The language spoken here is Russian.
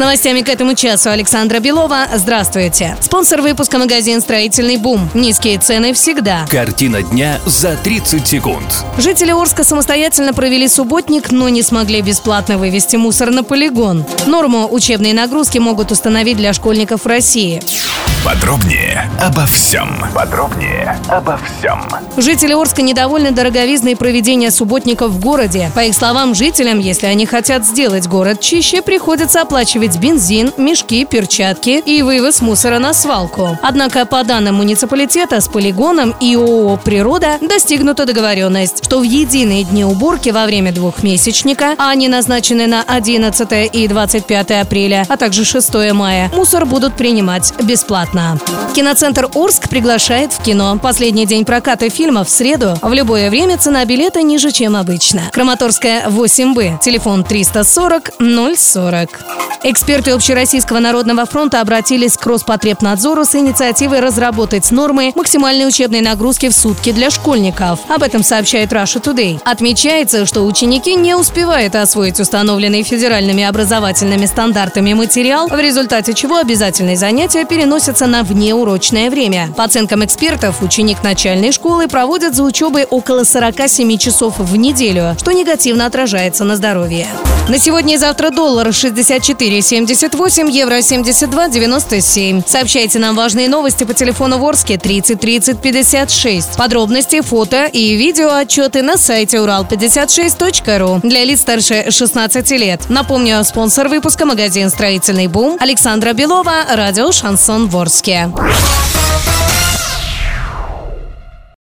Новостями к этому часу Александра Белова. Здравствуйте. Спонсор выпуска магазин «Строительный бум». Низкие цены всегда. Картина дня за 30 секунд. Жители Орска самостоятельно провели субботник, но не смогли бесплатно вывести мусор на полигон. Норму учебной нагрузки могут установить для школьников России. Подробнее обо всем. Подробнее обо всем. Жители Орска недовольны дороговизной проведения субботников в городе. По их словам, жителям, если они хотят сделать город чище, приходится оплачивать бензин, мешки, перчатки и вывоз мусора на свалку. Однако, по данным муниципалитета, с полигоном и ООО «Природа» достигнута договоренность, что в единые дни уборки во время двухмесячника, а они назначены на 11 и 25 апреля, а также 6 мая, мусор будут принимать бесплатно. Киноцентр Орск приглашает в кино. Последний день проката фильма в среду. В любое время цена билета ниже, чем обычно. Краматорская 8Б. Телефон 340 040. Эксперты Общероссийского народного фронта обратились к Роспотребнадзору с инициативой разработать нормы максимальной учебной нагрузки в сутки для школьников. Об этом сообщает Russia Today. Отмечается, что ученики не успевают освоить установленный федеральными образовательными стандартами материал, в результате чего обязательные занятия переносятся на внеурочное время. По оценкам экспертов, ученик начальной школы проводит за учебой около 47 часов в неделю, что негативно отражается на здоровье. На сегодня и завтра доллар 64,78, евро 72,97. Сообщайте нам важные новости по телефону Ворске 30 30 56. Подробности, фото и видео отчеты на сайте урал56.ру для лиц старше 16 лет. Напомню, спонсор выпуска магазин «Строительный бум» Александра Белова, радио «Шансон Ворске».